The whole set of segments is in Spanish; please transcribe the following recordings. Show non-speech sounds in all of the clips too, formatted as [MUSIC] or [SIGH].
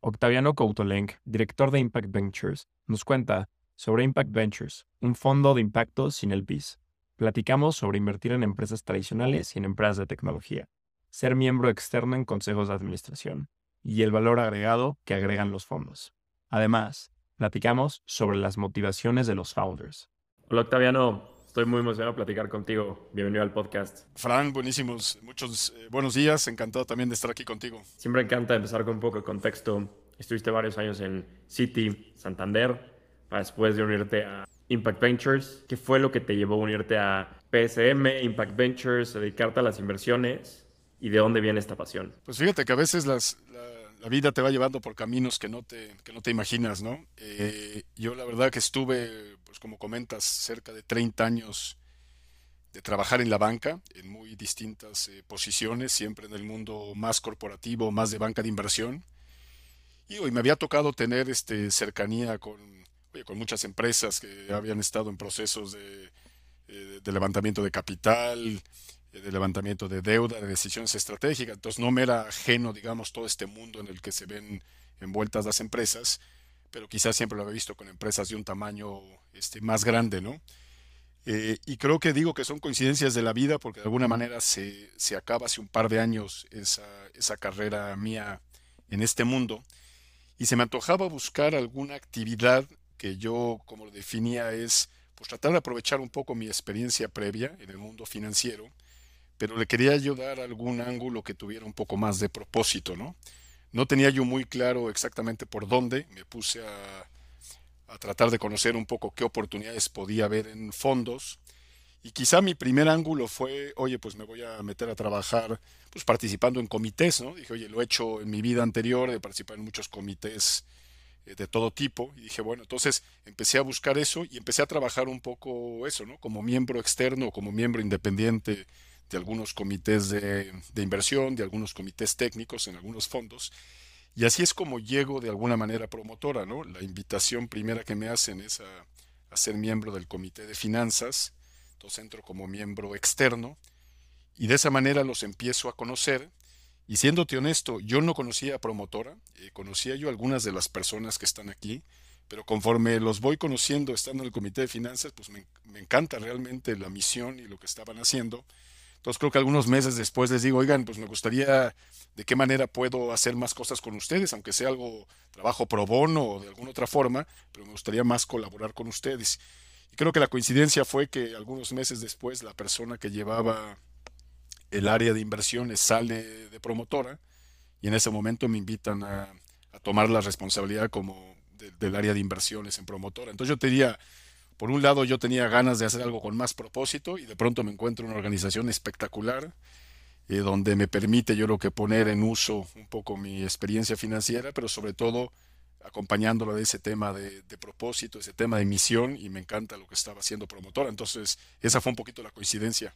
Octaviano Coutolenc, director de Impact Ventures, nos cuenta sobre Impact Ventures, un fondo de impacto sin el PIS. Platicamos sobre invertir en empresas tradicionales y en empresas de tecnología, ser miembro externo en consejos de administración y el valor agregado que agregan los fondos. Además, platicamos sobre las motivaciones de los founders. Hola Octaviano, Estoy muy emocionado de platicar contigo. Bienvenido al podcast. Fran, buenísimos. Muchos eh, buenos días. Encantado también de estar aquí contigo. Siempre encanta empezar con un poco de contexto. Estuviste varios años en City, Santander, para después de unirte a Impact Ventures. ¿Qué fue lo que te llevó a unirte a PSM, Impact Ventures, dedicarte a las inversiones? ¿Y de dónde viene esta pasión? Pues fíjate que a veces las, la, vida te va llevando por caminos que no te, que no te imaginas, ¿no? Eh, yo la verdad que estuve pues como comentas, cerca de 30 años de trabajar en la banca, en muy distintas eh, posiciones, siempre en el mundo más corporativo, más de banca de inversión. Y hoy me había tocado tener este, cercanía con, con muchas empresas que habían estado en procesos de, eh, levantamiento de capital, de levantamiento de deuda, de decisiones estratégicas. Entonces no me era ajeno, digamos, todo este mundo en el que se ven envueltas las empresas pero quizás siempre lo había visto con empresas de un tamaño este, más grande, ¿no? Eh, y creo que digo que son coincidencias de la vida porque de alguna manera se, se acaba hace un par de años esa, esa, carrera mía en este mundo y se me antojaba buscar alguna actividad que yo, como lo definía, es pues tratar de aprovechar un poco mi experiencia previa en el mundo financiero, pero le quería yo dar algún ángulo que tuviera un poco más de propósito, ¿no? No tenía yo muy claro exactamente por dónde. Me puse a, tratar de conocer un poco qué oportunidades podía haber en fondos. Y quizá mi primer ángulo fue, oye, pues me voy a meter a trabajar pues participando en comités, ¿no? Dije, oye, lo he hecho en mi vida anterior, de participar en muchos comités eh, de todo tipo. Y dije, bueno, entonces empecé a buscar eso y empecé a trabajar un poco eso, ¿no? Como miembro externo, como miembro independiente de algunos comités de, inversión, de algunos comités técnicos en algunos fondos. Y así es como llego de alguna manera promotora, ¿no? La invitación primera que me hacen es a, ser miembro del comité de finanzas, entonces entro como miembro externo y de esa manera los empiezo a conocer. Y siéndote honesto, yo no conocía a promotora, eh, conocía yo algunas de las personas que están aquí, pero conforme los voy conociendo estando en el comité de finanzas, pues me, me encanta realmente la misión y lo que estaban haciendo. Entonces creo que algunos meses después les digo, oigan, pues me gustaría de qué manera puedo hacer más cosas con ustedes, aunque sea algo trabajo pro bono o de alguna otra forma, pero me gustaría más colaborar con ustedes. Y creo que la coincidencia fue que algunos meses después la persona que llevaba el área de inversiones sale de promotora y en ese momento me invitan a, tomar la responsabilidad como del área de inversiones en promotora. Entonces yo te diría, por un lado yo tenía ganas de hacer algo con más propósito y de pronto me encuentro en una organización espectacular eh, donde me permite yo lo que poner en uso un poco mi experiencia financiera, pero sobre todo acompañándola de ese tema de, propósito, ese tema de misión y me encanta lo que estaba haciendo promotora. Entonces esa fue un poquito la coincidencia.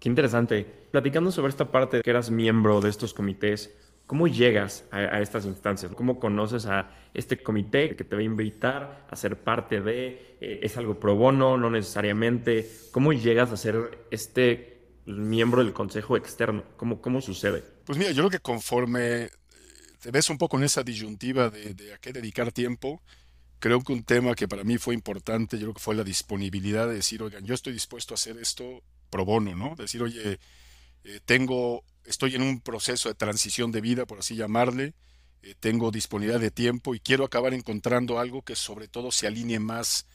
Qué interesante. Platicando sobre esta parte que eras miembro de estos comités, ¿Cómo llegas a, estas instancias? ¿Cómo conoces a este comité que te va a invitar a ser parte de? Eh, ¿Es algo pro bono? No necesariamente. ¿Cómo llegas a ser este miembro del consejo externo? ¿Cómo, cómo sucede? Pues mira, yo creo que conforme eh, te ves un poco en esa disyuntiva de, a qué dedicar tiempo, creo que un tema que para mí fue importante, yo creo que fue la disponibilidad de decir, oigan, yo estoy dispuesto a hacer esto pro bono, ¿no? Decir, oye, eh, tengo estoy en un proceso de transición de vida, por así llamarle, eh, tengo disponibilidad de tiempo y quiero acabar encontrando algo que sobre todo se alinee más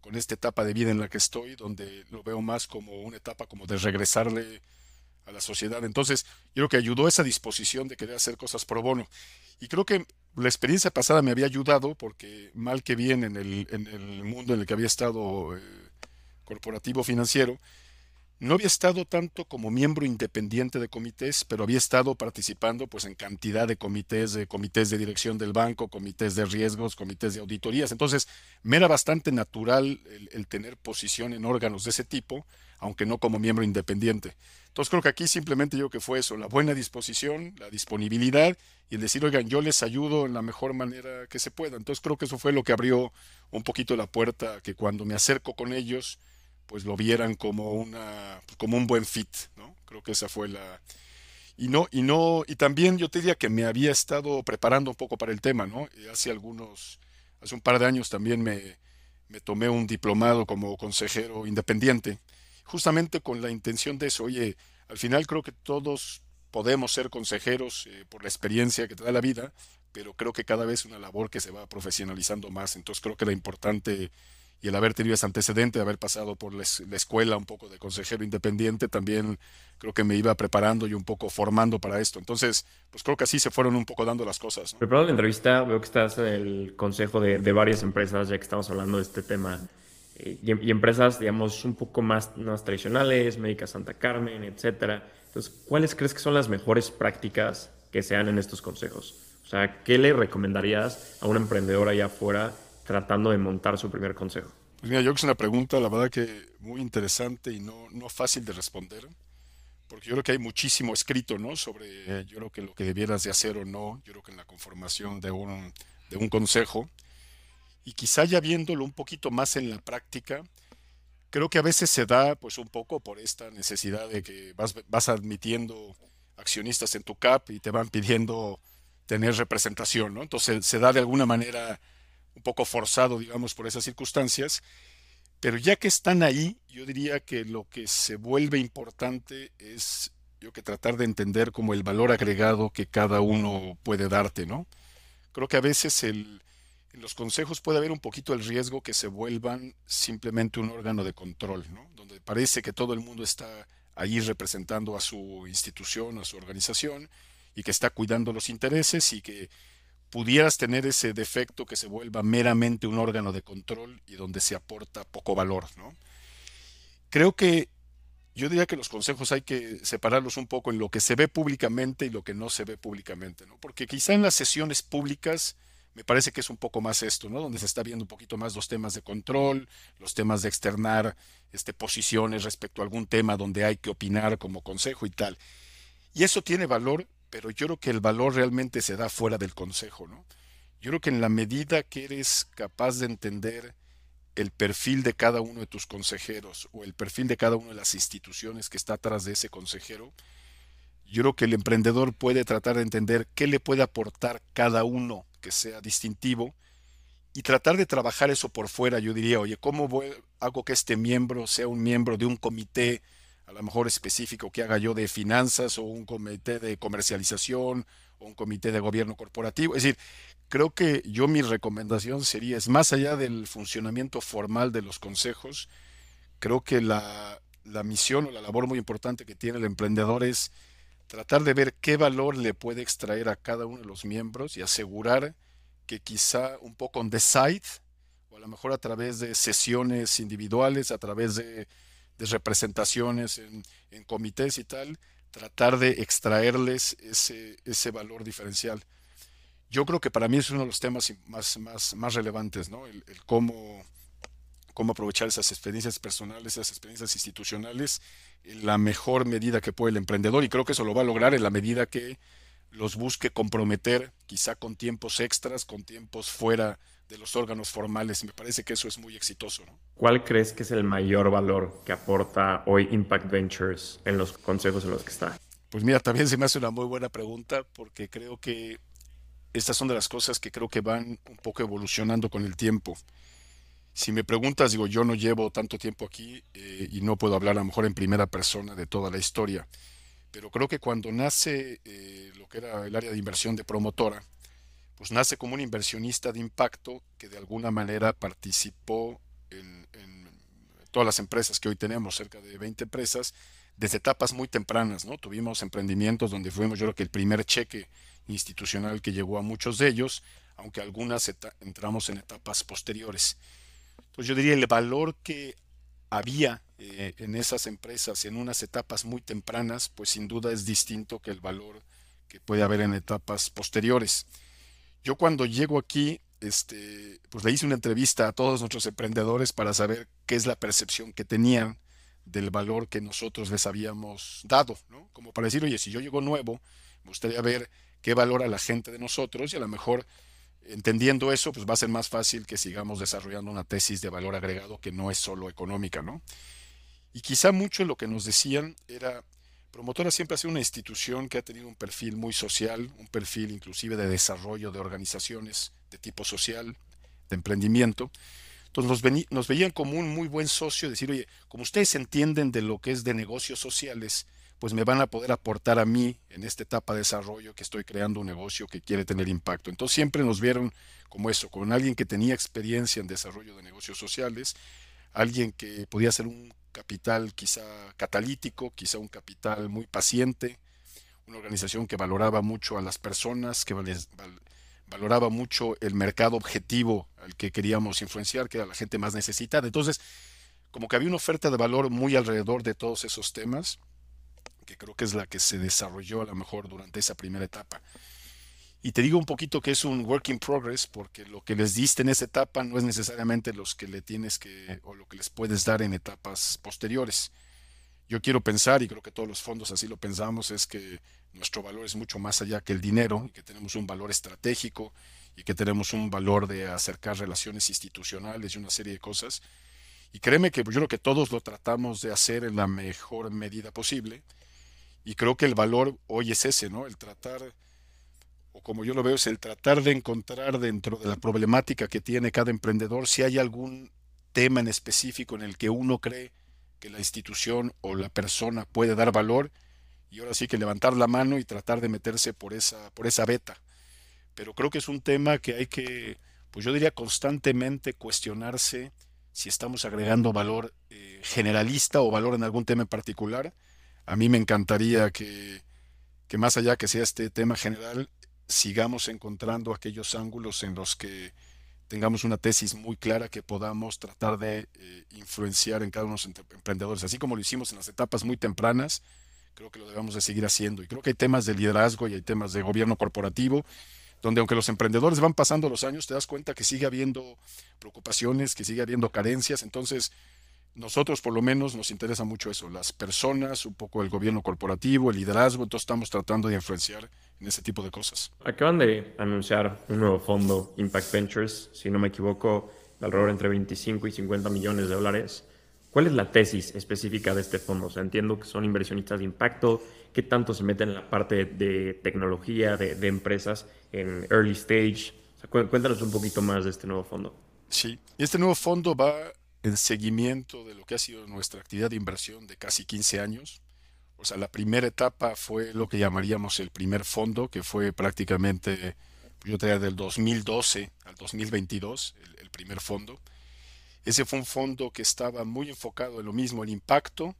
con esta etapa de vida en la que estoy, donde lo veo más como una etapa como de regresarle a la sociedad. Entonces, yo creo que ayudó esa disposición de querer hacer cosas pro bono. Y creo que la experiencia pasada me había ayudado porque mal que bien en el, mundo en el que había estado eh, corporativo financiero, no había estado tanto como miembro independiente de comités, pero había estado participando pues en cantidad de comités, de comités de dirección del banco, comités de riesgos, comités de auditorías. Entonces, me era bastante natural el, el tener posición en órganos de ese tipo, aunque no como miembro independiente. Entonces, creo que aquí simplemente yo que fue eso, la buena disposición, la disponibilidad y el decir, oigan, yo les ayudo en la mejor manera que se pueda. Entonces, creo que eso fue lo que abrió un poquito la puerta, que cuando me acerco con ellos, pues lo vieran como una como un buen fit, ¿no? Creo que esa fue la y no y no y también yo te diría que me había estado preparando un poco para el tema, ¿no? hace algunos hace un par de años también me, me tomé un diplomado como consejero independiente, justamente con la intención de eso, oye, al final creo que todos podemos ser consejeros eh, por la experiencia que te da la vida, pero creo que cada vez es una labor que se va profesionalizando más, entonces creo que era importante y el haber tenido ese antecedente de haber pasado por la, escuela un poco de consejero independiente, también creo que me iba preparando y un poco formando para esto. Entonces, pues creo que así se fueron un poco dando las cosas. ¿no? La entrevista, veo que estás en el consejo de, de, varias empresas, ya que estamos hablando de este tema, eh, y, y, empresas, digamos, un poco más, más tradicionales, Médica Santa Carmen, etcétera. Entonces, ¿cuáles crees que son las mejores prácticas que se dan en estos consejos? O sea, ¿qué le recomendarías a un emprendedor allá afuera tratando de montar su primer consejo? Pues mira, yo creo que es una pregunta, la verdad que muy interesante y no, no fácil de responder, porque yo creo que hay muchísimo escrito, ¿no? Sobre, yo creo que lo que debieras de hacer o no, yo creo que en la conformación de un, de un consejo, y quizá ya viéndolo un poquito más en la práctica, creo que a veces se da pues un poco por esta necesidad de que vas, vas admitiendo accionistas en tu CAP y te van pidiendo tener representación, ¿no? Entonces se da de alguna manera un poco forzado, digamos, por esas circunstancias. Pero ya que están ahí, yo diría que lo que se vuelve importante es yo que tratar de entender como el valor agregado que cada uno puede darte, ¿no? Creo que a veces en los consejos puede haber un poquito el riesgo que se vuelvan simplemente un órgano de control, ¿no? Donde parece que todo el mundo está ahí representando a su institución, a su organización, y que está cuidando los intereses y que pudieras tener ese defecto que se vuelva meramente un órgano de control y donde se aporta poco valor. ¿no? Creo que yo diría que los consejos hay que separarlos un poco en lo que se ve públicamente y lo que no se ve públicamente, ¿no? porque quizá en las sesiones públicas me parece que es un poco más esto, ¿no? Donde se está viendo un poquito más los temas de control, los temas de externar este, posiciones respecto a algún tema donde hay que opinar como consejo y tal. Y eso tiene valor pero yo creo que el valor realmente se da fuera del consejo, ¿no? Yo creo que en la medida que eres capaz de entender el perfil de cada uno de tus consejeros o el perfil de cada una de las instituciones que está atrás de ese consejero, yo creo que el emprendedor puede tratar de entender qué le puede aportar cada uno que sea distintivo y tratar de trabajar eso por fuera. Yo diría, oye, ¿cómo hago que este miembro sea un miembro de un comité a lo mejor específico que haga yo de finanzas o un comité de comercialización o un comité de gobierno corporativo. Es decir, creo que yo mi recomendación sería, es más allá del funcionamiento formal de los consejos, creo que la, la misión o la labor muy importante que tiene el emprendedor es tratar de ver qué valor le puede extraer a cada uno de los miembros y asegurar que quizá un poco on the side, o a lo mejor a través de sesiones individuales, a través de de representaciones en, comités y tal, tratar de extraerles ese, ese valor diferencial. Yo creo que para mí es uno de los temas más, más, más relevantes, ¿no? El, cómo, cómo aprovechar esas experiencias personales, esas experiencias institucionales en la mejor medida que puede el emprendedor y creo que eso lo va a lograr en la medida que los busque comprometer, quizá con tiempos extras, con tiempos fuera de los órganos formales. Me parece que eso es muy exitoso. ¿no? ¿Cuál crees que es el mayor valor que aporta hoy Impact Ventures en los consejos en los que está? Pues mira, también se me hace una muy buena pregunta porque creo que estas son de las cosas que creo que van un poco evolucionando con el tiempo. Si me preguntas, digo, yo no llevo tanto tiempo aquí eh, y no puedo hablar a lo mejor en primera persona de toda la historia, pero creo que cuando nace eh, lo que era el área de inversión de promotora, pues nace como un inversionista de impacto que de alguna manera participó en, todas las empresas que hoy tenemos, cerca de 20 empresas, desde etapas muy tempranas, ¿no? Tuvimos emprendimientos donde fuimos, yo creo que el primer cheque institucional que llegó a muchos de ellos, aunque algunas entramos en etapas posteriores. Entonces yo diría el valor que había eh, en esas empresas en unas etapas muy tempranas, pues sin duda es distinto que el valor que puede haber en etapas posteriores. Yo cuando llego aquí, este, pues le hice una entrevista a todos nuestros emprendedores para saber qué es la percepción que tenían del valor que nosotros les habíamos dado, ¿no? Como para decir, oye, si yo llego nuevo, me gustaría ver qué valora la gente de nosotros y a lo mejor entendiendo eso, pues va a ser más fácil que sigamos desarrollando una tesis de valor agregado que no es solo económica, ¿no? Y quizá mucho lo que nos decían era, Promotora siempre ha sido una institución que ha tenido un perfil muy social, un perfil inclusive de desarrollo de organizaciones de tipo social, de emprendimiento. Entonces nos, veían como un muy buen socio, decir, oye, como ustedes entienden de lo que es de negocios sociales, pues me van a poder aportar a mí en esta etapa de desarrollo que estoy creando un negocio que quiere tener impacto. Entonces siempre nos vieron como eso, con alguien que tenía experiencia en desarrollo de negocios sociales, alguien que podía ser un capital quizá catalítico, quizá un capital muy paciente, una organización que valoraba mucho a las personas, que valoraba mucho el mercado objetivo al que queríamos influenciar, que era la gente más necesitada. Entonces, como que había una oferta de valor muy alrededor de todos esos temas, que creo que es la que se desarrolló a lo mejor durante esa primera etapa. Y te digo un poquito que es un work in progress, porque lo que les diste en esa etapa no es necesariamente los que le tienes que, o lo que les puedes dar en etapas posteriores. Yo quiero pensar, y creo que todos los fondos así lo pensamos, es que nuestro valor es mucho más allá que el dinero, y que tenemos un valor estratégico, y que tenemos un valor de acercar relaciones institucionales y una serie de cosas. Y créeme que yo creo que todos lo tratamos de hacer en la mejor medida posible. Y creo que el valor hoy es ese, ¿no? El tratar, o como yo lo veo, es el tratar de encontrar dentro de la problemática que tiene cada emprendedor si hay algún tema en específico en el que uno cree que la institución o la persona puede dar valor y ahora sí que levantar la mano y tratar de meterse por esa, por esa beta. Pero creo que es un tema que hay que, pues yo diría constantemente cuestionarse si estamos agregando valor eh, generalista o valor en algún tema en particular. A mí me encantaría que, que más allá que sea este tema general, sigamos encontrando aquellos ángulos en los que tengamos una tesis muy clara que podamos tratar de eh, influenciar en cada uno de los emprendedores, así como lo hicimos en las etapas muy tempranas, creo que lo debemos de seguir haciendo. Y creo que hay temas de liderazgo y hay temas de gobierno corporativo, donde aunque los emprendedores van pasando los años, te das cuenta que sigue habiendo preocupaciones, que sigue habiendo carencias, entonces nosotros por lo menos nos interesa mucho eso, las personas, un poco el gobierno corporativo, el liderazgo, entonces estamos tratando de influenciar en ese tipo de cosas. Acaban de anunciar un nuevo fondo, Impact Ventures, si no me equivoco, de alrededor entre 25 y 50 millones de dólares. ¿Cuál es la tesis específica de este fondo? O sea, entiendo que son inversionistas de impacto, ¿qué tanto se meten en la parte de tecnología, de, empresas en early stage? cuéntanos un poquito más de este nuevo fondo. Sí, este nuevo fondo va en seguimiento de lo que ha sido nuestra actividad de inversión de casi 15 años. O sea, la primera etapa fue lo que llamaríamos el primer fondo, que fue prácticamente, yo diría, del 2012 al 2022, el, el primer fondo. Ese fue un fondo que estaba muy enfocado en lo mismo, el impacto,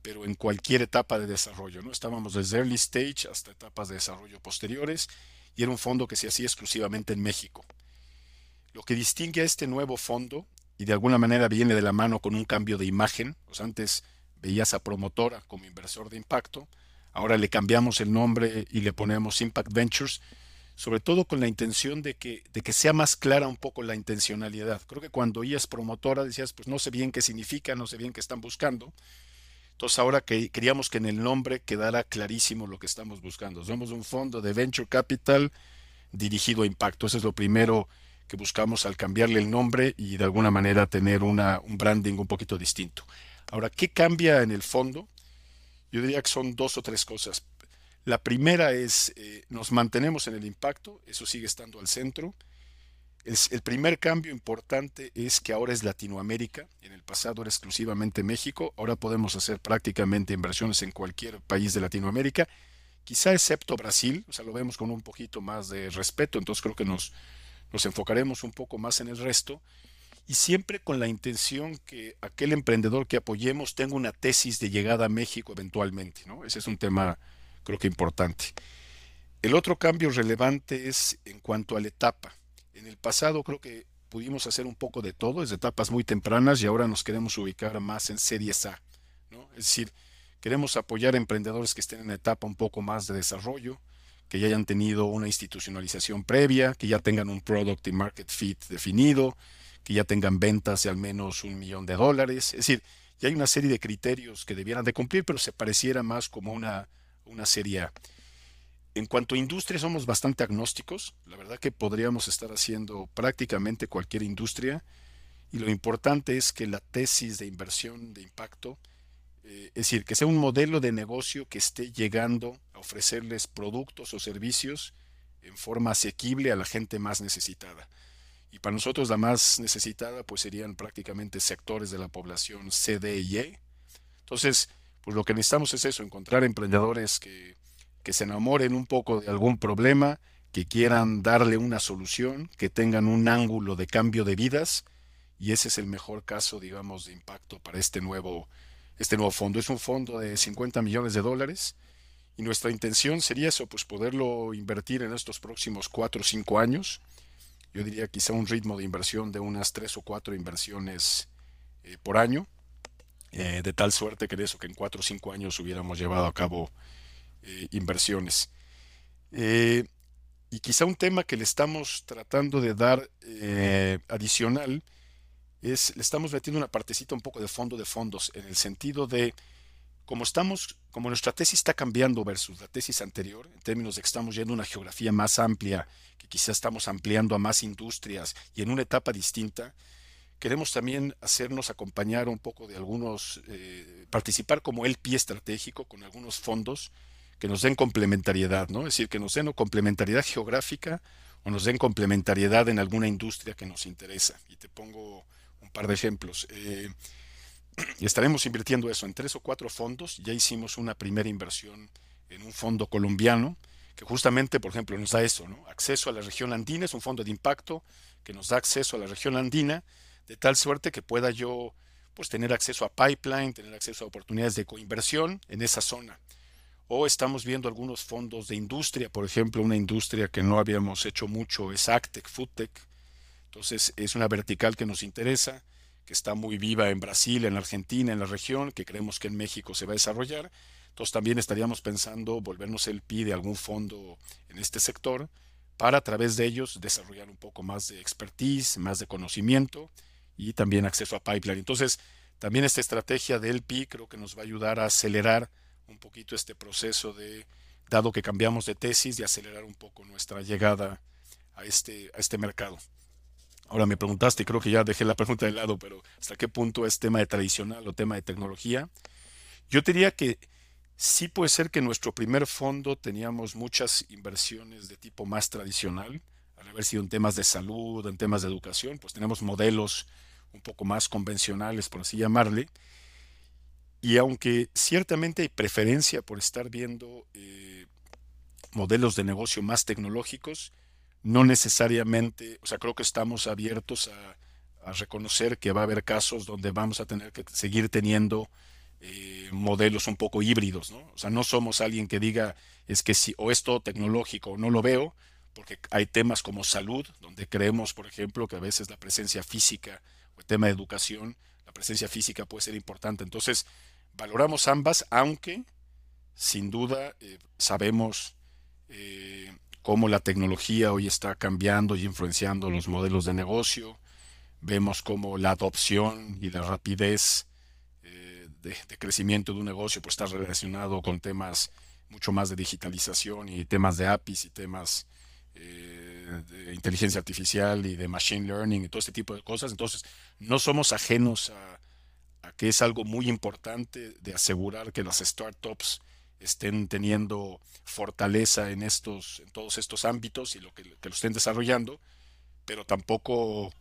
pero en cualquier etapa de desarrollo. ¿no? Estábamos desde early stage hasta etapas de desarrollo posteriores y era un fondo que se hacía exclusivamente en México. Lo que distingue a este nuevo fondo y de alguna manera viene de la mano con un cambio de imagen. Pues antes veías a promotora como inversor de impacto, ahora le cambiamos el nombre y le ponemos Impact Ventures, sobre todo con la intención de que, de que sea más clara un poco la intencionalidad. Creo que cuando oías promotora decías, pues no sé bien qué significa, no sé bien qué están buscando. Entonces ahora que queríamos que en el nombre quedara clarísimo lo que estamos buscando. Somos un fondo de venture capital dirigido a impacto. Eso es lo primero que buscamos al cambiarle el nombre y de alguna manera tener un branding un poquito distinto. Ahora, ¿qué cambia en el fondo? Yo diría que son dos o tres cosas. La primera es, eh, nos mantenemos en el impacto, eso sigue estando al centro. El, el, primer cambio importante es que ahora es Latinoamérica, en el pasado era exclusivamente México, ahora podemos hacer prácticamente inversiones en cualquier país de Latinoamérica, quizá excepto Brasil, o sea, lo vemos con un poquito más de respeto, entonces creo que nos, nos enfocaremos un poco más en el resto y siempre con la intención que aquel emprendedor que apoyemos tenga una tesis de llegada a México eventualmente, ¿no? Ese es un tema creo que importante. El otro cambio relevante es en cuanto a la etapa. En el pasado creo que pudimos hacer un poco de todo desde etapas muy tempranas y ahora nos queremos ubicar más en series A. ¿no? Es decir, queremos apoyar a emprendedores que estén en etapa un poco más de desarrollo, que ya hayan tenido una institucionalización previa, que ya tengan un product y market fit definido, que ya tengan ventas de al menos un millón de dólares. Es decir, ya hay una serie de criterios que debieran de cumplir, pero se pareciera más como una, una serie A. En cuanto a industria, somos bastante agnósticos. La verdad que podríamos estar haciendo prácticamente cualquier industria. Y lo importante es que la tesis de inversión de impacto, eh, es decir, que sea un modelo de negocio que esté llegando a ofrecerles productos o servicios en forma asequible a la gente más necesitada. Y para nosotros la más necesitada pues serían prácticamente sectores de la población C, D y E. Entonces, pues lo que necesitamos es eso, encontrar emprendedores que, que se enamoren un poco de algún problema, que quieran darle una solución, que tengan un ángulo de cambio de vidas y ese es el mejor caso, digamos, de impacto para este nuevo, este nuevo fondo. Es un fondo de 50 millones de dólares y nuestra intención sería eso, pues poderlo invertir en estos próximos 4 o 5 años yo diría quizá un ritmo de inversión de unas tres o cuatro inversiones eh, por año, eh, de tal suerte que de eso que en cuatro o cinco años hubiéramos llevado a cabo eh, inversiones. y quizá un tema que le estamos tratando de dar adicional es, le estamos metiendo una partecita un poco de fondo de fondos, en el sentido de como estamos, como nuestra tesis está cambiando versus la tesis anterior, en términos de que estamos yendo a una geografía más amplia, que quizás estamos ampliando a más industrias y en una etapa distinta, queremos también hacernos acompañar un poco de algunos, eh, participar como el pie estratégico con algunos fondos que nos den complementariedad, ¿no? Es decir, que nos den complementariedad geográfica o nos den complementariedad en alguna industria que nos interesa. Y te pongo par de ejemplos. Eh, [CLEARS THROAT] estaremos invirtiendo eso en tres o cuatro fondos. Ya hicimos una primera inversión en un fondo colombiano que justamente, por ejemplo, nos da eso, ¿no? Acceso a la región andina, es un fondo de impacto que nos da acceso a la región andina, de tal suerte que pueda yo pues tener acceso a pipeline, tener acceso a oportunidades de coinversión en esa zona. O estamos viendo algunos fondos de industria, por ejemplo, una industria que no habíamos hecho mucho es Actec, Foodtech. Entonces es una vertical que nos interesa que está muy viva en Brasil, en Argentina, en la región, que creemos que en México se va a desarrollar. Entonces también estaríamos pensando volvernos el PI de algún fondo en este sector para a través de ellos desarrollar un poco más de expertise, más de conocimiento y también acceso a pipeline. Entonces, también esta estrategia del PI creo que nos va a ayudar a acelerar un poquito este proceso de, dado que cambiamos de tesis, de acelerar un poco nuestra llegada a este, a este mercado. Ahora me preguntaste, creo que ya dejé la pregunta de lado, pero ¿hasta qué punto es tema de tradicional o tema de tecnología? Yo diría que sí puede ser que en nuestro primer fondo teníamos muchas inversiones de tipo más tradicional, al haber sido en temas de salud, en temas de educación, pues tenemos modelos un poco más convencionales, por así llamarle. Y aunque ciertamente hay preferencia por estar viendo eh, modelos de negocio más tecnológicos, no necesariamente, o sea, creo que estamos abiertos a, reconocer que va a haber casos donde vamos a tener que seguir teniendo eh, modelos un poco híbridos, ¿no? O sea, no somos alguien que diga es que si o es todo tecnológico o no lo veo, porque hay temas como salud, donde creemos, por ejemplo, que a veces la presencia física o el tema de educación, la presencia física puede ser importante. Entonces, valoramos ambas, aunque sin duda eh, sabemos eh, cómo la tecnología hoy está cambiando y influenciando los modelos de negocio. Vemos cómo la adopción y la rapidez eh, de, crecimiento de un negocio pues, está relacionado con temas mucho más de digitalización y temas de APIs y temas eh, de inteligencia artificial y de machine learning y todo este tipo de cosas. Entonces, no somos ajenos a, a que es algo muy importante de asegurar que las startups estén teniendo fortaleza en estos, en todos estos ámbitos y lo que, lo estén desarrollando, pero tampoco,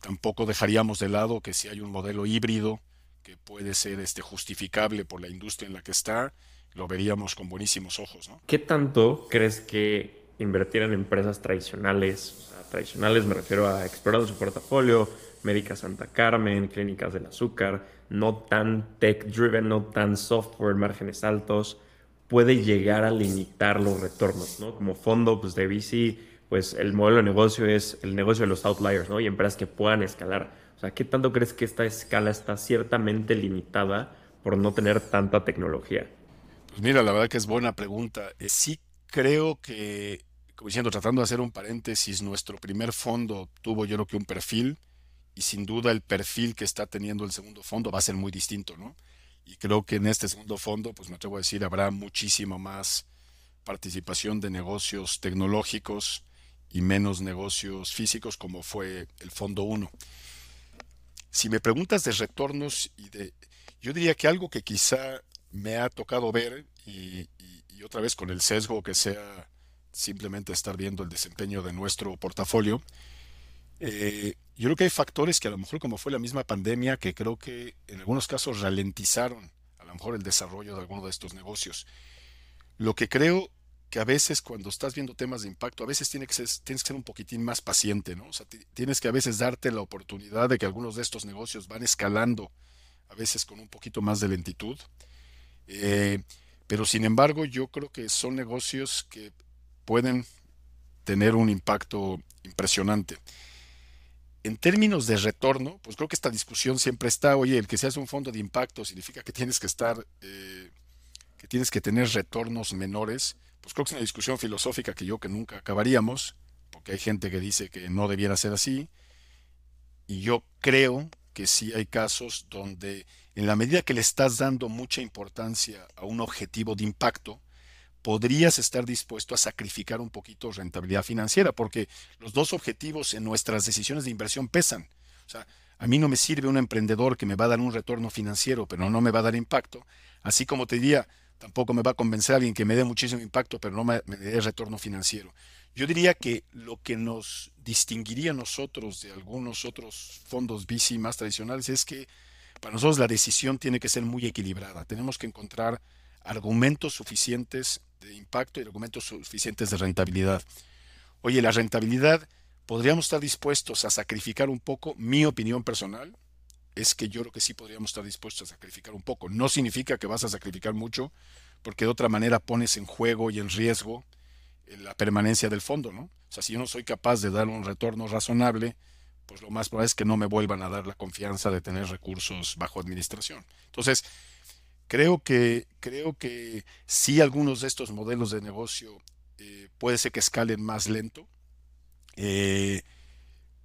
tampoco dejaríamos de lado que si hay un modelo híbrido que puede ser este, justificable por la industria en la que está, lo veríamos con buenísimos ojos. ¿Qué tanto crees que invertir en empresas tradicionales, tradicionales me refiero a explorar su portafolio, Médica Santa Carmen, Clínicas del Azúcar, no tan tech-driven, no tan software, márgenes altos, puede llegar a limitar los retornos, ¿no? Como fondo pues, de VC, pues el modelo de negocio es el negocio de los outliers, ¿no? Y empresas que puedan escalar. O sea, ¿qué tanto crees que esta escala está ciertamente limitada por no tener tanta tecnología? Pues mira, la verdad que es buena pregunta. Eh, sí creo que, como diciendo, tratando de hacer un paréntesis, nuestro primer fondo tuvo yo creo que un perfil y sin duda el perfil que está teniendo el segundo fondo va a ser muy distinto, ¿no? Y creo que en este segundo fondo, pues me atrevo a decir, habrá muchísimo más participación de negocios tecnológicos y menos negocios físicos como fue el fondo 1. Si me preguntas de retornos y de... Yo diría que algo que quizá me ha tocado ver y, otra vez con el sesgo que sea simplemente estar viendo el desempeño de nuestro portafolio, eh, yo creo que hay factores que a lo mejor como fue la misma pandemia que creo que en algunos casos ralentizaron a lo mejor el desarrollo de alguno de estos negocios. Lo que creo que a veces cuando estás viendo temas de impacto, a veces tienes que ser, un poquitín más paciente, ¿no? O sea, tienes que a veces darte la oportunidad de que algunos de estos negocios van escalando, a veces con un poquito más de lentitud. Eh, pero sin embargo, yo creo que son negocios que pueden tener un impacto impresionante. En términos de retorno, pues creo que esta discusión siempre está, oye, el que seas un fondo de impacto significa que tienes que estar, eh, que tienes que tener retornos menores pues creo que es una discusión filosófica que yo que nunca acabaríamos, porque hay gente que dice que no debiera ser así, y yo creo que sí hay casos donde en la medida que le estás dando mucha importancia a un objetivo de impacto, podrías estar dispuesto a sacrificar un poquito rentabilidad financiera, porque los dos objetivos en nuestras decisiones de inversión pesan. O sea, a mí no me sirve un emprendedor que me va a dar un retorno financiero, pero no me va a dar impacto, así como te diría, Tampoco me va a convencer a alguien que me dé muchísimo impacto, pero no me, dé retorno financiero. Yo diría que lo que nos distinguiría a nosotros de algunos otros fondos VC más tradicionales es que para nosotros la decisión tiene que ser muy equilibrada. Tenemos que encontrar argumentos suficientes de impacto y argumentos suficientes de rentabilidad. Oye, la rentabilidad, podríamos estar dispuestos a sacrificar un poco, mi opinión personal, es que yo creo que sí podríamos estar dispuestos a sacrificar un poco. No significa que vas a sacrificar mucho, porque de otra manera pones en juego y en riesgo eh, la permanencia del fondo, ¿no? O sea, si yo no soy capaz de dar un retorno razonable, pues lo más probable es que no me vuelvan a dar la confianza de tener recursos bajo administración. Entonces, creo que, creo que sí algunos de estos modelos de negocio eh, puede ser que escalen más lento. Eh,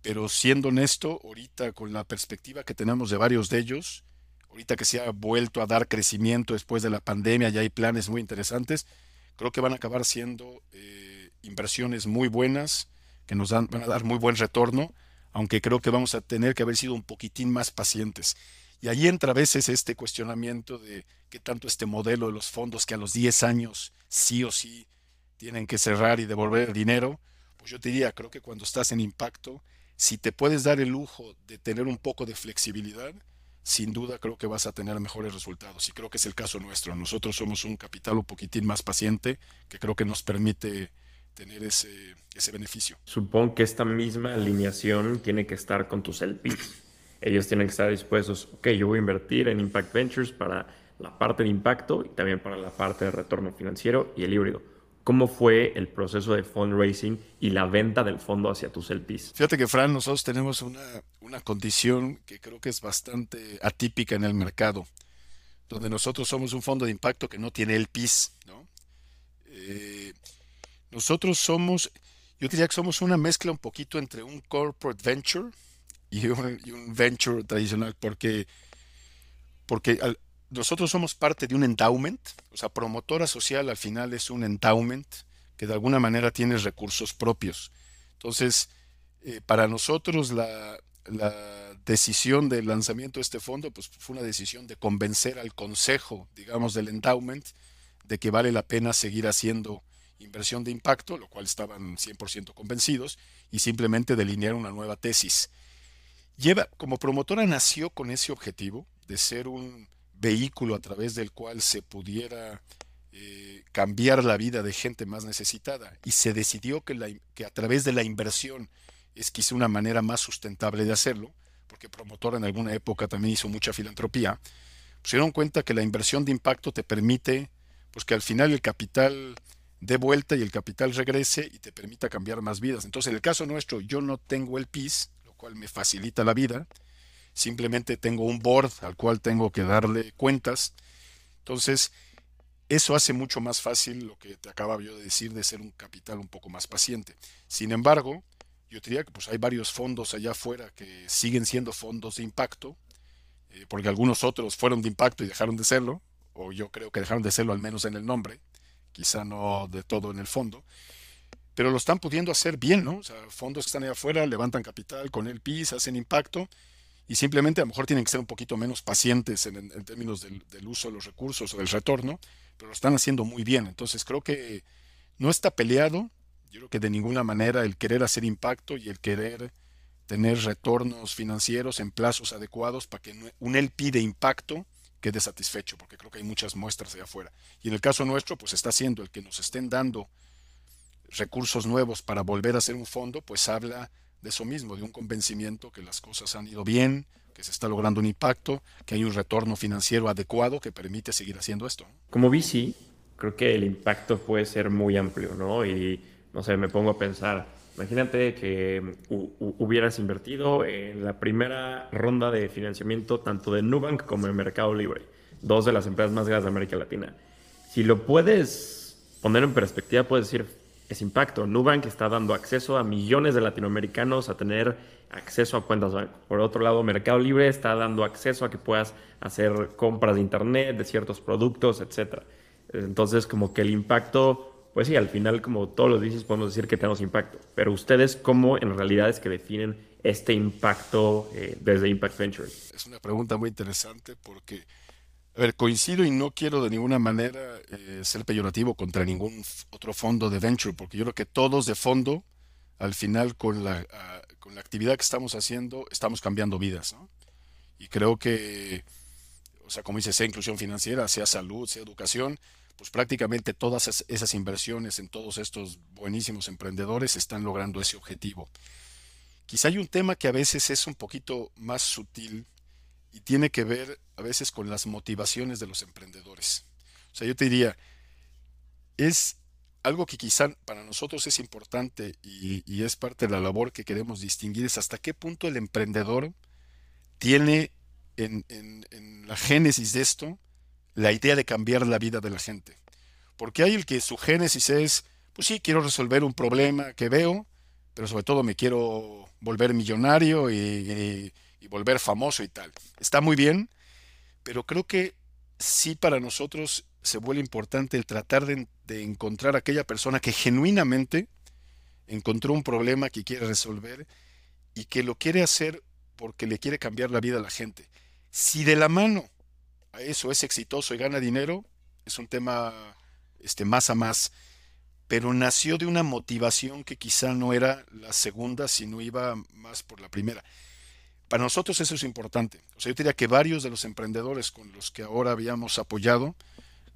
pero siendo honesto, ahorita con la perspectiva que tenemos de varios de ellos, ahorita que se ha vuelto a dar crecimiento después de la pandemia, ya hay planes muy interesantes, creo que van a acabar siendo eh, inversiones muy buenas, que nos dan, van a dar muy buen retorno, aunque creo que vamos a tener que haber sido un poquitín más pacientes. Y ahí entra a veces este cuestionamiento de qué tanto este modelo de los fondos que a los 10 años sí o sí tienen que cerrar y devolver el dinero, pues yo te diría, creo que cuando estás en impacto, si te puedes dar el lujo de tener un poco de flexibilidad, sin duda creo que vas a tener mejores resultados. Y creo que es el caso nuestro. Nosotros somos un capital un poquitín más paciente que creo que nos permite tener ese, ese beneficio. Supongo que esta misma alineación tiene que estar con tus LPs. Ellos tienen que estar dispuestos, ok, yo voy a invertir en Impact Ventures para la parte de impacto y también para la parte de retorno financiero y el híbrido ¿Cómo fue el proceso de fundraising y la venta del fondo hacia tus LPs? Fíjate que, Fran, nosotros tenemos una, una condición que creo que es bastante atípica en el mercado, donde nosotros somos un fondo de impacto que no tiene LPs. ¿no? Eh, nosotros somos, yo diría que somos una mezcla un poquito entre un corporate venture y un, venture tradicional, porque, porque nosotros somos parte de un endowment, o sea, promotora social al final es un endowment que de alguna manera tiene recursos propios. Entonces, eh, para nosotros la, decisión del lanzamiento de este fondo pues, fue una decisión de convencer al consejo, digamos, del endowment de que vale la pena seguir haciendo inversión de impacto, lo cual estaban 100% convencidos, y simplemente delinear una nueva tesis. Lleva, como promotora nació con ese objetivo de ser un vehículo a través del cual se pudiera eh, cambiar la vida de gente más necesitada. Y se decidió que, la, que a través de la inversión es quizá una manera más sustentable de hacerlo, porque promotor en alguna época también hizo mucha filantropía, se dieron cuenta que la inversión de impacto te permite, pues que al final el capital dé vuelta y el capital regrese y te permita cambiar más vidas. Entonces, en el caso nuestro, yo no tengo el PIS, cual me facilita la vida. Simplemente tengo un board al cual tengo que darle cuentas. Entonces, eso hace mucho más fácil lo que te acababa yo de decir de ser un capital un poco más paciente. Sin embargo, yo diría que pues hay varios fondos allá afuera que siguen siendo fondos de impacto, eh, porque algunos otros fueron de impacto y dejaron de serlo, o yo creo que dejaron de serlo al menos en el nombre, quizá no de todo en el fondo, pero lo están pudiendo hacer bien, ¿no? O sea, fondos que están allá afuera levantan capital con el PIS, hacen impacto, y simplemente a lo mejor tienen que ser un poquito menos pacientes en, términos del, del, uso de los recursos o del retorno, pero lo están haciendo muy bien. Entonces creo que no está peleado, yo creo que de ninguna manera el querer hacer impacto y el querer tener retornos financieros en plazos adecuados para que un LP de impacto quede satisfecho, porque creo que hay muchas muestras allá afuera. Y en el caso nuestro, pues está siendo el que nos estén dando recursos nuevos para volver a hacer un fondo, pues habla de eso mismo, de un convencimiento que las cosas han ido bien, que se está logrando un impacto, que hay un retorno financiero adecuado que permite seguir haciendo esto. Como VC, creo que el impacto puede ser muy amplio, ¿no? Y no sé, me pongo a pensar, imagínate que hubieras invertido en la primera ronda de financiamiento tanto de Nubank como de Mercado Libre, dos de las empresas más grandes de América Latina. Si lo puedes poner en perspectiva, puedes decir, es impacto. Nubank está dando acceso a millones de latinoamericanos a tener acceso a cuentas. Por otro lado, Mercado Libre está dando acceso a que puedas hacer compras de internet de ciertos productos, etc. Entonces, como que el impacto pues sí, al final, como todos los dices, podemos decir que tenemos impacto. Pero ustedes, ¿cómo en realidad es que definen este impacto eh, desde Impact Ventures? Es una pregunta muy interesante porque, a ver, coincido y no quiero de ninguna manera eh, ser peyorativo contra ningún otro fondo de venture, porque yo creo que todos de fondo, al final, con la, ah, con la actividad que estamos haciendo, estamos cambiando vidas. ¿no? Y creo que, o sea, como dice, sea inclusión financiera, sea salud, sea educación, pues prácticamente todas esas inversiones en todos estos buenísimos emprendedores están logrando ese objetivo. Quizá hay un tema que a veces es un poquito más sutil y tiene que ver a veces con las motivaciones de los emprendedores. O sea, yo te diría, es algo que quizá para nosotros es importante y, es parte de la labor que queremos distinguir, es hasta qué punto el emprendedor tiene en la génesis de esto la idea de cambiar la vida de la gente. Porque hay el que su génesis es, pues sí, quiero resolver un problema que veo, pero sobre todo me quiero volver millonario y, volver famoso y tal. Está muy bien, pero creo que sí para nosotros se vuelve importante el tratar de, de encontrar a aquella persona que genuinamente encontró un problema que quiere resolver y que lo quiere hacer porque le quiere cambiar la vida a la gente. Si de la mano eso es exitoso y gana dinero, es un tema este, más a más, pero nació de una motivación que quizá no era la segunda, sino iba más por la primera. Para nosotros eso es importante. O sea, yo diría que varios de los emprendedores con los que ahora habíamos apoyado,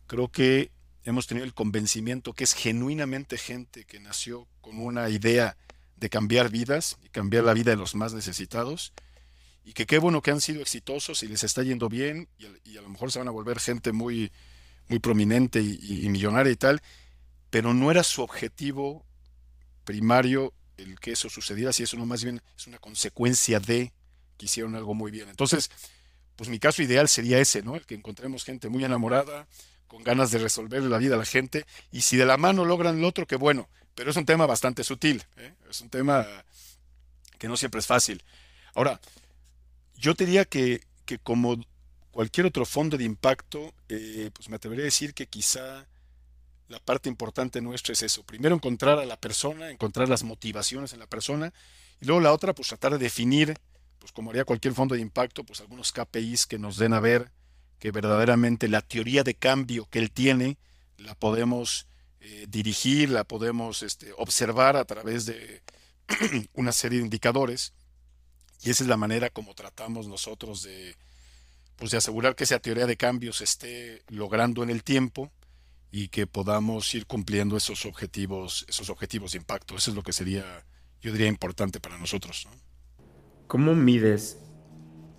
creo que hemos tenido el convencimiento que es genuinamente gente que nació con una idea de cambiar vidas y cambiar la vida de los más necesitados y que qué bueno que han sido exitosos y les está yendo bien y, a lo mejor se van a volver gente muy, muy prominente y, millonaria y tal, pero no era su objetivo primario el que eso sucediera, si eso no más bien es una consecuencia de que hicieron algo muy bien. Entonces, pues mi caso ideal sería ese, ¿no? El que encontremos gente muy enamorada, con ganas de resolver la vida a la gente, y si de la mano logran lo otro, qué bueno, pero es un tema bastante sutil, ¿eh? es un tema que no siempre es fácil. Ahora, yo diría que, que como cualquier otro fondo de impacto, eh, pues me atrevería a decir que quizá la parte importante nuestra es eso. Primero encontrar a la persona, encontrar las motivaciones en la persona, y luego la otra, pues tratar de definir, pues como haría cualquier fondo de impacto, pues algunos KPIs que nos den a ver que verdaderamente la teoría de cambio que él tiene la podemos eh, dirigir, la podemos este, observar a través de [CLEARS THROAT] una serie de indicadores y esa es la manera como tratamos nosotros de, pues de asegurar que esa teoría de cambios se esté logrando en el tiempo y que podamos ir cumpliendo esos objetivos, esos objetivos de impacto. Eso es lo que sería, yo diría, importante para nosotros. ¿Cómo mides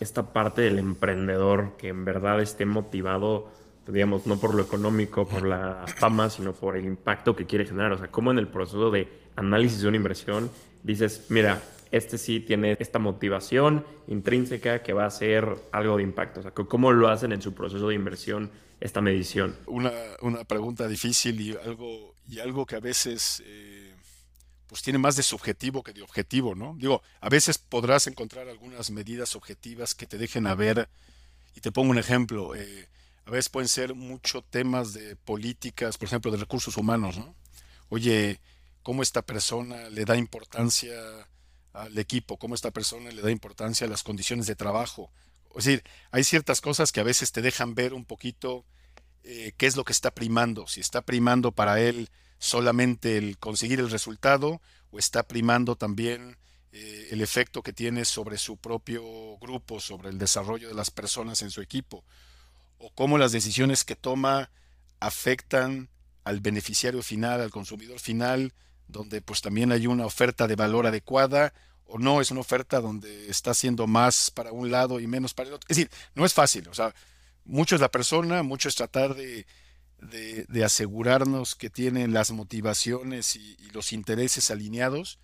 esta parte del emprendedor que en verdad esté motivado digamos, no por lo económico, por la fama, sino por el impacto que quiere generar. O sea, cómo en el proceso de análisis de una inversión dices, mira, este sí tiene esta motivación intrínseca que va a ser algo de impacto. O sea, ¿cómo lo hacen en su proceso de inversión esta medición? Una, una pregunta difícil y algo, y algo que a veces... Eh, pues tiene más de subjetivo que de objetivo, ¿no? Digo, a veces podrás encontrar algunas medidas objetivas que te dejen a ver, y te pongo un ejemplo, eh, a veces pueden ser muchos temas de políticas, por ejemplo, de recursos humanos, ¿no? Oye, ¿cómo esta persona le da importancia al equipo? ¿Cómo esta persona le da importancia a las condiciones de trabajo? Es decir, hay ciertas cosas que a veces te dejan ver un poquito eh, qué es lo que está primando, si está primando para él solamente el conseguir el resultado o está primando también eh, el efecto que tiene sobre su propio grupo, sobre el desarrollo de las personas en su equipo, o cómo las decisiones que toma afectan al beneficiario final, al consumidor final, donde pues también hay una oferta de valor adecuada o no es una oferta donde está haciendo más para un lado y menos para el otro. Es decir, no es fácil, o sea, mucho es la persona, mucho es tratar de de, asegurarnos que tienen las motivaciones y, los intereses alineados.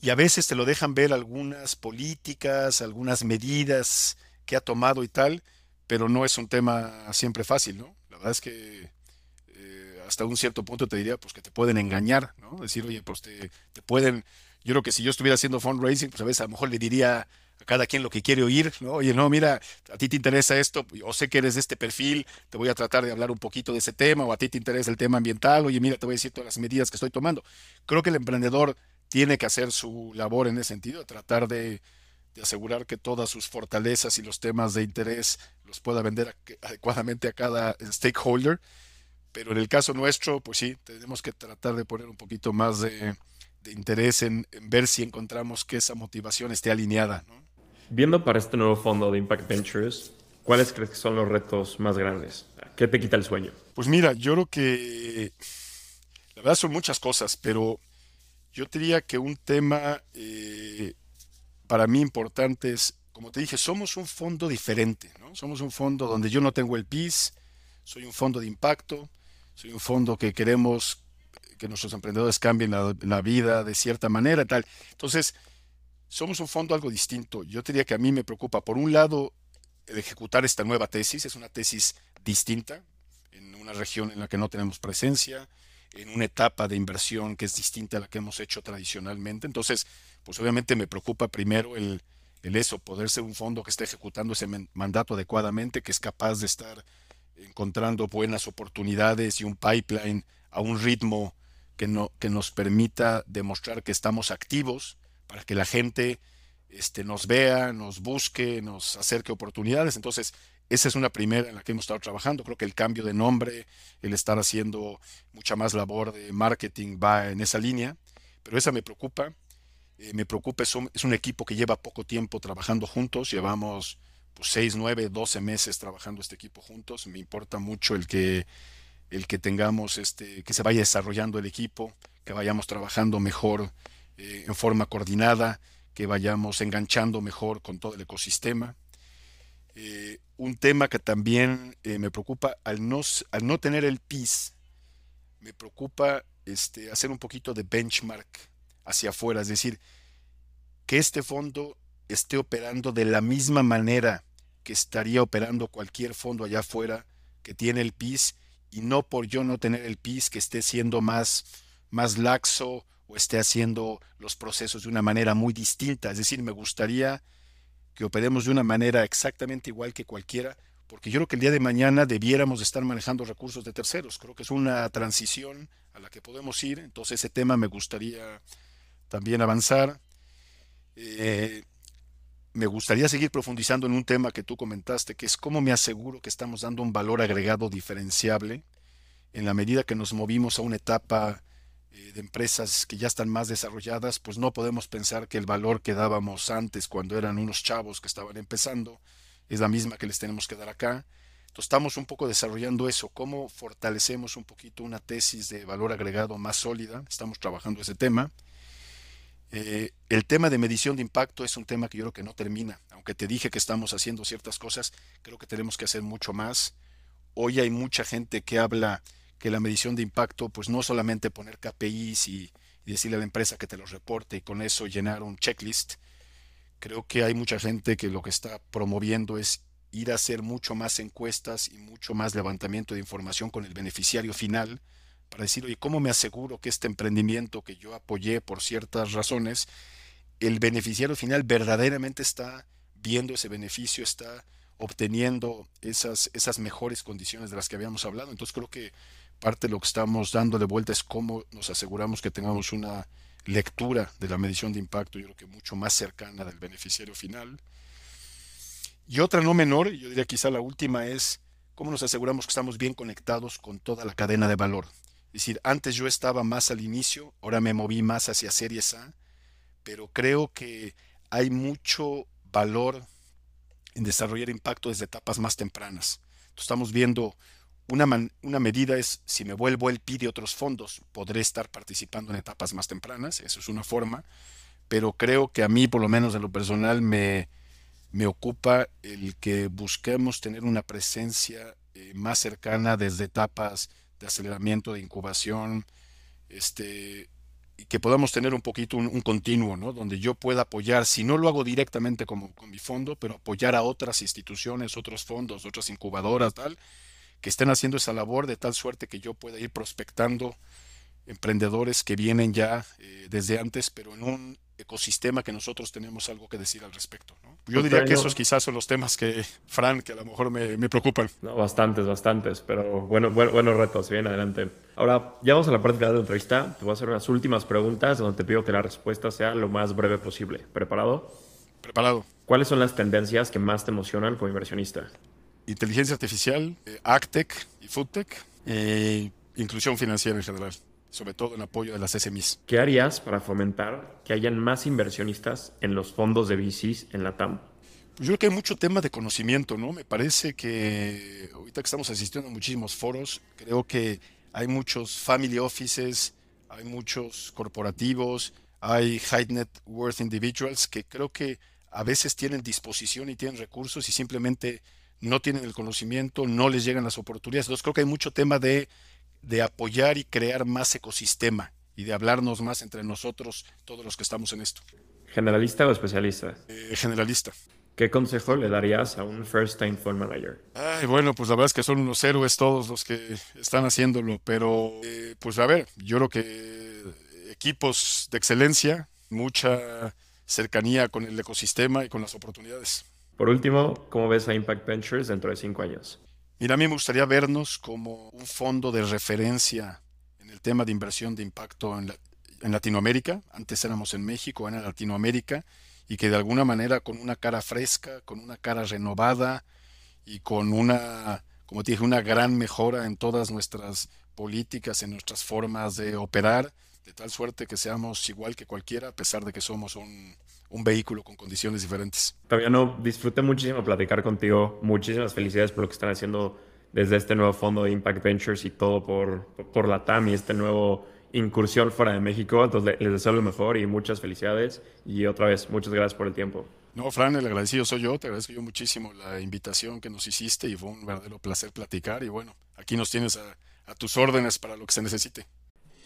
Y a veces te lo dejan ver algunas políticas, algunas medidas que ha tomado y tal, pero no es un tema siempre fácil, ¿no? La verdad es que eh, hasta un cierto punto te diría pues que te pueden engañar, ¿no? Decir, oye, pues te, te pueden... Yo creo que si yo estuviera haciendo fundraising, pues a veces a lo mejor le diría cada quien lo que quiere oír, ¿no? Oye, no, mira, a ti te interesa esto, o sé que eres de este perfil, te voy a tratar de hablar un poquito de ese tema, o a ti te interesa el tema ambiental, oye, mira, te voy a decir todas las medidas que estoy tomando. Creo que el emprendedor tiene que hacer su labor en ese sentido, tratar de, asegurar que todas sus fortalezas y los temas de interés los pueda vender adecuadamente a cada stakeholder. Pero en el caso nuestro, pues sí, tenemos que tratar de poner un poquito más de, interés en, ver si encontramos que esa motivación esté alineada. ¿no? Viendo para este nuevo fondo de Impact Ventures, ¿cuáles crees que son los retos más grandes? ¿Qué te quita el sueño? Pues mira, yo creo que la verdad son muchas cosas, pero yo diría que un tema eh, para mí importante es, como te dije, somos un fondo diferente, ¿no? Somos un fondo donde yo no tengo el PIS, soy un fondo de impacto, soy un fondo que queremos que nuestros emprendedores cambien la, la vida de cierta manera, tal. Entonces, somos un fondo algo distinto. Yo diría que a mí me preocupa, por un lado, el ejecutar esta nueva tesis. Es una tesis distinta, en una región en la que no tenemos presencia, en una etapa de inversión que es distinta a la que hemos hecho tradicionalmente. Entonces, pues obviamente me preocupa primero el, el eso, poder ser un fondo que esté ejecutando ese mandato adecuadamente, que es capaz de estar encontrando buenas oportunidades y un pipeline a un ritmo que, no, que nos permita demostrar que estamos activos para que la gente este, nos vea, nos busque, nos acerque oportunidades. Entonces, esa es una primera en la que hemos estado trabajando. Creo que el cambio de nombre, el estar haciendo mucha más labor de marketing va en esa línea, pero esa me preocupa. Eh, me preocupa, es un, es un, equipo que lleva poco tiempo trabajando juntos, llevamos pues, 6, 9, 12 meses trabajando este equipo juntos. Me importa mucho el que, el que tengamos, este, que se vaya desarrollando el equipo, que vayamos trabajando mejor eh, en forma coordinada, que vayamos enganchando mejor con todo el ecosistema. Eh, un tema que también eh, me preocupa al no, al no tener el PIS, me preocupa este, hacer un poquito de benchmark hacia afuera, es decir, que este fondo esté operando de la misma manera que estaría operando cualquier fondo allá afuera que tiene el PIS y no por yo no tener el PIS que esté siendo más, más laxo esté haciendo los procesos de una manera muy distinta. Es decir, me gustaría que operemos de una manera exactamente igual que cualquiera, porque yo creo que el día de mañana debiéramos estar manejando recursos de terceros. Creo que es una transición a la que podemos ir, entonces ese tema me gustaría también avanzar. Eh, me gustaría seguir profundizando en un tema que tú comentaste, que es cómo me aseguro que estamos dando un valor agregado diferenciable en la medida que nos movimos a una etapa de empresas que ya están más desarrolladas, pues no podemos pensar que el valor que dábamos antes cuando eran unos chavos que estaban empezando es la misma que les tenemos que dar acá. Entonces estamos un poco desarrollando eso, cómo fortalecemos un poquito una tesis de valor agregado más sólida, estamos trabajando ese tema. Eh, el tema de medición de impacto es un tema que yo creo que no termina, aunque te dije que estamos haciendo ciertas cosas, creo que tenemos que hacer mucho más. hoy hay mucha gente que habla que la medición de impacto, pues no solamente poner KPIs y, y decirle a la empresa que te los reporte y con eso llenar un checklist. Creo que hay mucha gente que lo que está promoviendo es ir a hacer mucho más encuestas y mucho más levantamiento de información con el beneficiario final para decir, oye, ¿cómo me aseguro que este emprendimiento que yo apoyé por ciertas razones, el beneficiario final verdaderamente está viendo ese beneficio, está obteniendo esas, esas mejores condiciones de las que habíamos hablado? Entonces creo que parte de lo que estamos dando de vuelta es cómo nos aseguramos que tengamos una lectura de la medición de impacto, yo creo que mucho más cercana del beneficiario final y otra no menor, yo diría quizá la última, es cómo nos aseguramos que estamos bien conectados con toda la cadena de valor. Es decir, antes yo estaba más al inicio, ahora me moví más hacia Series A, pero creo que hay mucho valor en desarrollar impacto desde etapas más tempranas. estamos viendo una, una, medida es si me vuelvo el pide otros fondos, podré estar participando en etapas más tempranas, eso es una forma, pero creo que a mí, por lo menos en lo personal, me, me ocupa el que busquemos tener una presencia eh, más cercana desde etapas de aceleramiento, de incubación, este, y que podamos tener un poquito un, continuo, ¿no? Donde yo pueda apoyar, si no lo hago directamente como con mi fondo, pero apoyar a otras instituciones, otros fondos, otras incubadoras, tal, que estén haciendo esa labor de tal suerte que yo pueda ir prospectando emprendedores que vienen ya eh, desde antes, pero en un ecosistema que nosotros tenemos algo que decir al respecto. Yo diría que esos quizás son los temas que, Fran, que a lo mejor me, me preocupan. No, bastantes, bastantes, pero bueno, bueno, buenos retos, bien adelante. Ahora, ya vamos a la parte final de la entrevista. Te voy a hacer unas últimas preguntas donde te pido que la respuesta sea lo más breve posible. ¿Preparado? Preparado. ¿Cuáles son las tendencias que más te emocionan como inversionista? Inteligencia artificial, eh, AgTech y FoodTech, eh, inclusión financiera en general sobre todo en apoyo de las SMEs. ¿Qué harías para fomentar que hayan más inversionistas en los fondos de VCs en la TAM? Pues yo creo que hay mucho tema de conocimiento, ¿no? Me parece que ahorita que estamos asistiendo a muchísimos foros, creo que hay muchos family offices, hay muchos corporativos, hay high net worth individuals que creo que a veces tienen disposición y tienen recursos y simplemente no tienen el conocimiento, no les llegan las oportunidades. Entonces creo que hay mucho tema de de apoyar y crear más ecosistema y de hablarnos más entre nosotros, todos los que estamos en esto. ¿Generalista o especialista? Eh, generalista. ¿Qué consejo le darías a un first time fund manager? Ay, bueno, pues la verdad es que son unos héroes todos los que están haciéndolo, pero eh, pues a ver, yo creo que equipos de excelencia, mucha cercanía con el ecosistema y con las oportunidades. Por último, ¿cómo ves a Impact Ventures dentro de cinco años? Mira, a mí me gustaría vernos como un fondo de referencia en el tema de inversión de impacto en, Latinoamérica. Antes éramos en México, en Latinoamérica, y que de alguna manera con una cara fresca, con una cara renovada y con una, como te dije, una gran mejora en todas nuestras políticas, en nuestras formas de operar, de tal suerte que seamos igual que cualquiera, a pesar de que somos un, un vehículo con condiciones diferentes. no disfruté muchísimo platicar contigo. Muchísimas felicidades por lo que están haciendo desde este nuevo fondo de Impact Ventures y todo por, por la TAM y este nuevo incursión fuera de México. Entonces les deseo lo mejor y muchas felicidades. Y otra vez, muchas gracias por el tiempo. No, Fran, el agradecido soy yo. Te agradezco yo muchísimo la invitación que nos hiciste y fue un verdadero placer platicar. Y bueno, aquí nos tienes a tus órdenes para lo que se necesite.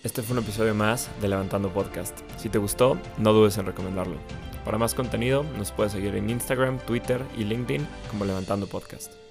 Este fue un episodio más de Levantando Podcast. Si te gustó, no dudes en recomendarlo. Para más contenido, nos puedes seguir en Instagram, Twitter y LinkedIn como Levantando Podcast.